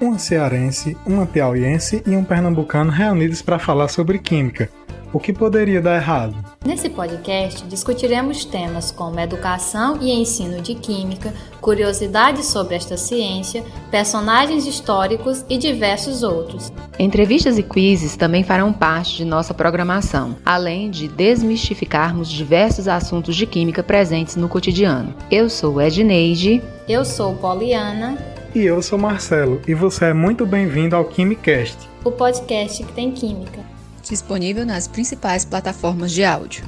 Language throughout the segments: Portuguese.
uma cearense, uma piauiense e um pernambucano reunidos para falar sobre química. O que poderia dar errado? Nesse podcast discutiremos temas como educação e ensino de química, curiosidades sobre esta ciência, personagens históricos e diversos outros. Entrevistas e quizzes também farão parte de nossa programação, além de desmistificarmos diversos assuntos de química presentes no cotidiano. Eu sou Edneide. Eu sou Poliana. E eu sou Marcelo, e você é muito bem-vindo ao Quimicast, o podcast que tem química. Disponível nas principais plataformas de áudio.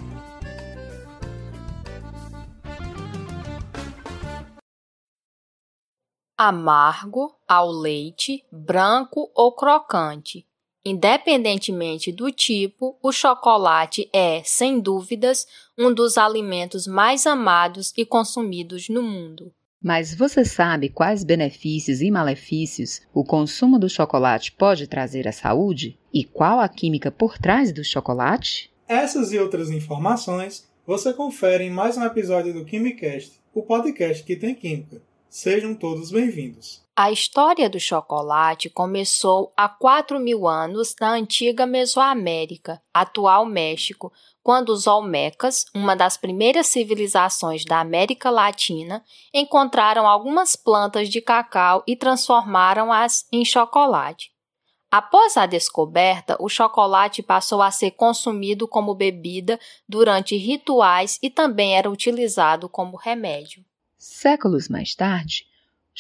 Amargo ao leite, branco ou crocante. Independentemente do tipo, o chocolate é, sem dúvidas, um dos alimentos mais amados e consumidos no mundo. Mas você sabe quais benefícios e malefícios o consumo do chocolate pode trazer à saúde? E qual a química por trás do chocolate? Essas e outras informações você confere em mais um episódio do Quimicast, o podcast que tem química. Sejam todos bem-vindos. A história do chocolate começou há 4 mil anos na antiga Mesoamérica, atual México, quando os Olmecas, uma das primeiras civilizações da América Latina, encontraram algumas plantas de cacau e transformaram-as em chocolate. Após a descoberta, o chocolate passou a ser consumido como bebida durante rituais e também era utilizado como remédio. Séculos mais tarde,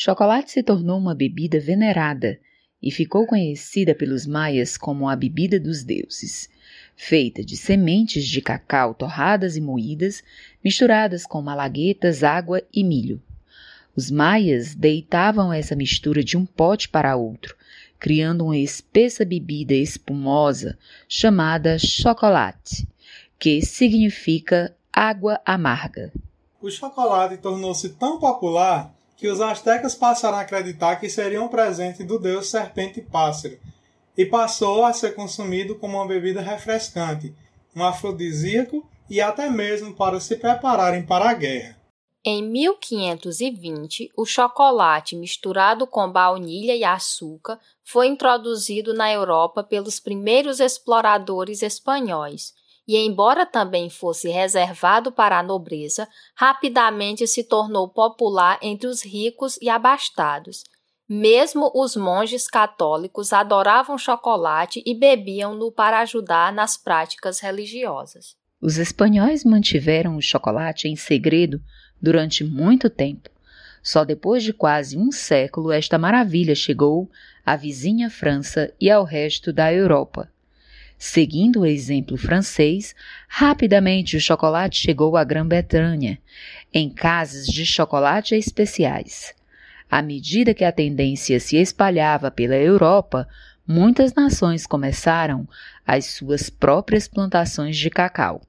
chocolate se tornou uma bebida venerada e ficou conhecida pelos maias como a bebida dos deuses feita de sementes de cacau torradas e moídas, misturadas com malaguetas, água e milho. Os maias deitavam essa mistura de um pote para outro, criando uma espessa bebida espumosa chamada chocolate, que significa água amarga. O chocolate tornou-se tão popular que os astecas passaram a acreditar que seria um presente do deus serpente pássaro, e passou a ser consumido como uma bebida refrescante, um afrodisíaco e até mesmo para se prepararem para a guerra. Em 1520, o chocolate misturado com baunilha e açúcar foi introduzido na Europa pelos primeiros exploradores espanhóis, e embora também fosse reservado para a nobreza, rapidamente se tornou popular entre os ricos e abastados, mesmo os monges católicos adoravam chocolate e bebiam-no para ajudar nas práticas religiosas. Os espanhóis mantiveram o chocolate em segredo durante muito tempo. Só depois de quase um século esta maravilha chegou à vizinha França e ao resto da Europa. Seguindo o exemplo francês, rapidamente o chocolate chegou à Grã-Bretanha, em casas de chocolate especiais. À medida que a tendência se espalhava pela Europa, muitas nações começaram as suas próprias plantações de cacau.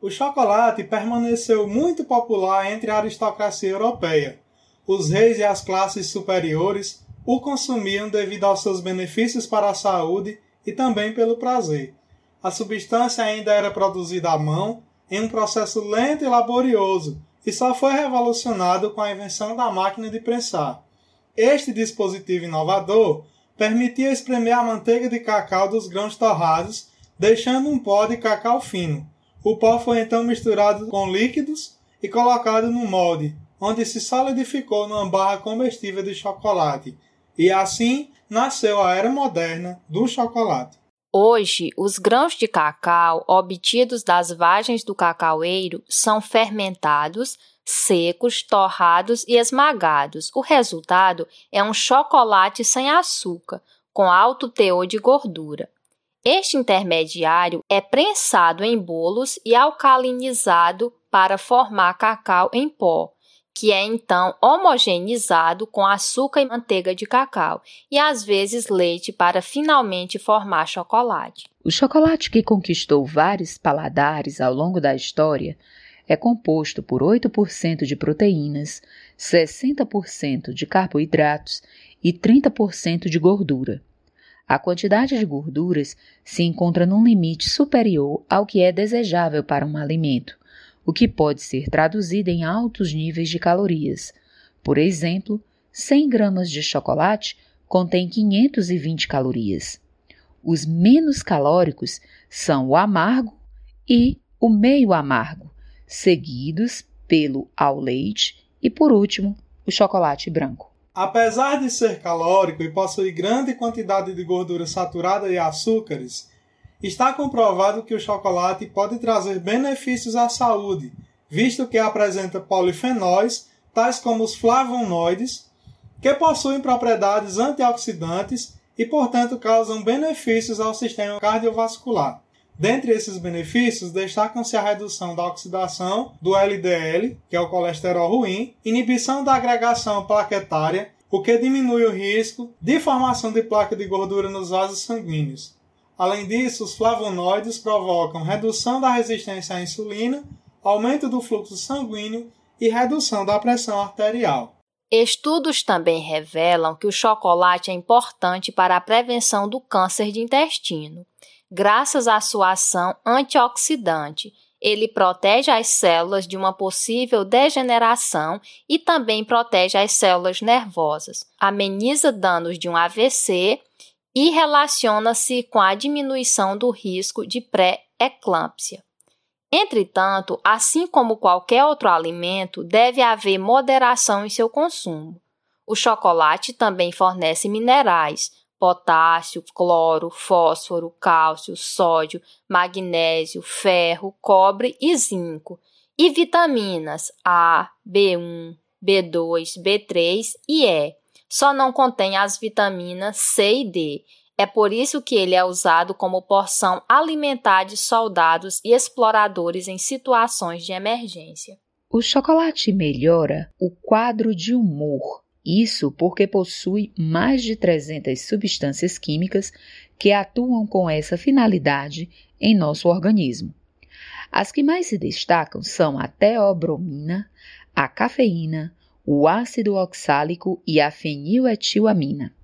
O chocolate permaneceu muito popular entre a aristocracia europeia. Os reis e as classes superiores o consumiam devido aos seus benefícios para a saúde e também pelo prazer. A substância ainda era produzida à mão, em um processo lento e laborioso, e só foi revolucionado com a invenção da máquina de prensar. Este dispositivo inovador permitia espremer a manteiga de cacau dos grãos torrados, deixando um pó de cacau fino. O pó foi então misturado com líquidos e colocado no molde, onde se solidificou numa barra comestível de chocolate. E assim nasceu a era moderna do chocolate. Hoje, os grãos de cacau obtidos das vagens do cacaueiro são fermentados, secos, torrados e esmagados. O resultado é um chocolate sem açúcar, com alto teor de gordura. Este intermediário é prensado em bolos e alcalinizado para formar cacau em pó, que é então homogeneizado com açúcar e manteiga de cacau e às vezes leite para finalmente formar chocolate. O chocolate que conquistou vários paladares ao longo da história é composto por 8% de proteínas, 60% de carboidratos e 30% de gordura. A quantidade de gorduras se encontra num limite superior ao que é desejável para um alimento o que pode ser traduzido em altos níveis de calorias. Por exemplo, 100 gramas de chocolate contém 520 calorias. Os menos calóricos são o amargo e o meio amargo, seguidos pelo ao leite e, por último, o chocolate branco. Apesar de ser calórico e possuir grande quantidade de gordura saturada e açúcares, está comprovado que o chocolate pode trazer benefícios à saúde, visto que apresenta polifenóis, tais como os flavonoides, que possuem propriedades antioxidantes e, portanto, causam benefícios ao sistema cardiovascular. Dentre esses benefícios, destacam-se a redução da oxidação do LDL, que é o colesterol ruim, inibição da agregação plaquetária, o que diminui o risco de formação de placa de gordura nos vasos sanguíneos. Além disso, os flavonoides provocam redução da resistência à insulina, aumento do fluxo sanguíneo e redução da pressão arterial. Estudos também revelam que o chocolate é importante para a prevenção do câncer de intestino. Graças à sua ação antioxidante, ele protege as células de uma possível degeneração e também protege as células nervosas, ameniza danos de um AVC e relaciona-se com a diminuição do risco de pré-eclâmpsia. Entretanto, assim como qualquer outro alimento, deve haver moderação em seu consumo. O chocolate também fornece minerais, potássio, cloro, fósforo, cálcio, sódio, magnésio, ferro, cobre e zinco, e vitaminas A, B1, B2, B3 e E. Só não contém as vitaminas C e D, é por isso que ele é usado como porção alimentar de soldados e exploradores em situações de emergência. O chocolate melhora o quadro de humor. Isso porque possui mais de 300 substâncias químicas que atuam com essa finalidade em nosso organismo. As que mais se destacam são a teobromina, a cafeína, o ácido oxálico e a feniletilamina.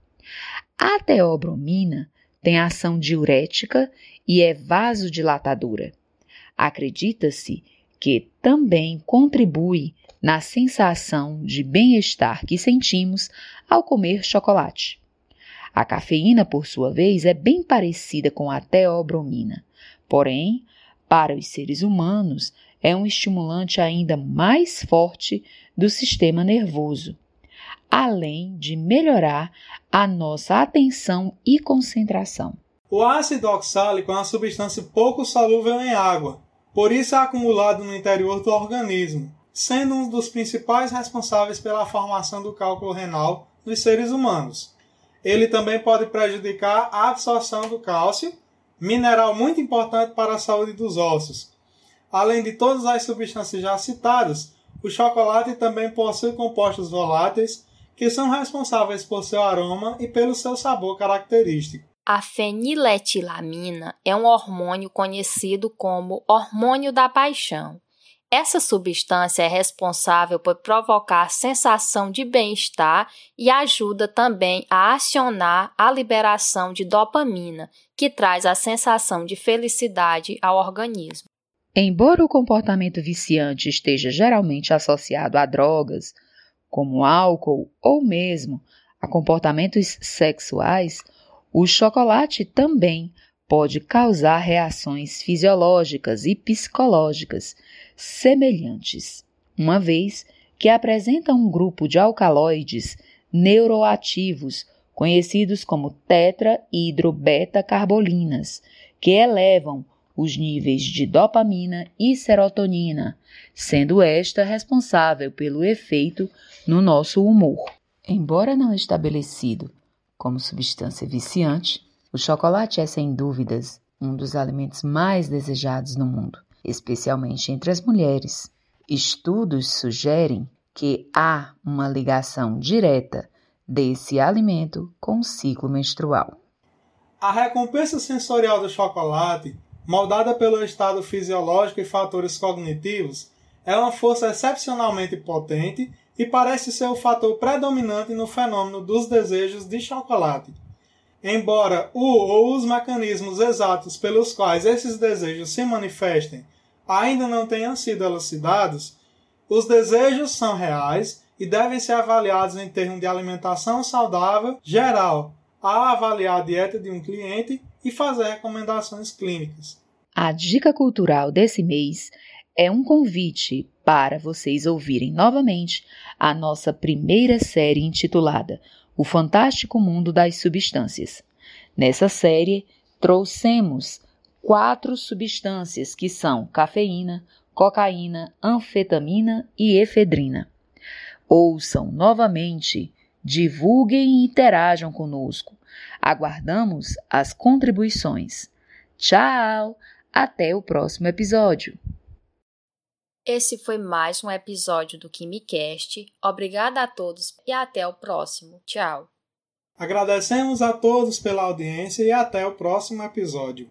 A teobromina tem ação diurética e é vasodilatadora. Acredita-se que também contribui na sensação de bem-estar que sentimos ao comer chocolate. A cafeína, por sua vez, é bem parecida com a teobromina, porém, para os seres humanos, é um estimulante ainda mais forte do sistema nervoso além de melhorar a nossa atenção e concentração. O ácido oxálico é uma substância pouco solúvel em água, por isso é acumulado no interior do organismo, sendo um dos principais responsáveis pela formação do cálculo renal nos seres humanos. Ele também pode prejudicar a absorção do cálcio, mineral muito importante para a saúde dos ossos. Além de todas as substâncias já citadas, o chocolate também possui compostos voláteis que são responsáveis por seu aroma e pelo seu sabor característico. A feniletilamina é um hormônio conhecido como hormônio da paixão. Essa substância é responsável por provocar sensação de bem-estar e ajuda também a acionar a liberação de dopamina, que traz a sensação de felicidade ao organismo. Embora o comportamento viciante esteja geralmente associado a drogas, como álcool ou mesmo a comportamentos sexuais, o chocolate também pode causar reações fisiológicas e psicológicas semelhantes, uma vez que apresenta um grupo de alcaloides neuroativos conhecidos como tetrahidrobeta-carbolinas, que elevam os níveis de dopamina e serotonina, sendo esta responsável pelo efeito no nosso humor. Embora não estabelecido como substância viciante, o chocolate é sem dúvidas um dos alimentos mais desejados no mundo, especialmente entre as mulheres. Estudos sugerem que há uma ligação direta desse alimento com o ciclo menstrual. A recompensa sensorial do chocolate moldada pelo estado fisiológico e fatores cognitivos, é uma força excepcionalmente potente e parece ser o fator predominante no fenômeno dos desejos de chocolate. Embora o ou os mecanismos exatos pelos quais esses desejos se manifestem ainda não tenham sido elucidados, os desejos são reais e devem ser avaliados em termos de alimentação saudável geral, ao avaliar a dieta de um cliente e fazer recomendações clínicas. A dica cultural desse mês é um convite para vocês ouvirem novamente a nossa primeira série intitulada O Fantástico Mundo das Substâncias. Nessa série, trouxemos quatro substâncias que são cafeína, cocaína, anfetamina e efedrina. Ouçam novamente, divulguem e interajam conosco. Aguardamos as contribuições. Tchau! Até o próximo episódio. Esse foi mais um episódio do KimiCast. Obrigada a todos e até o próximo. Tchau. Agradecemos a todos pela audiência e até o próximo episódio.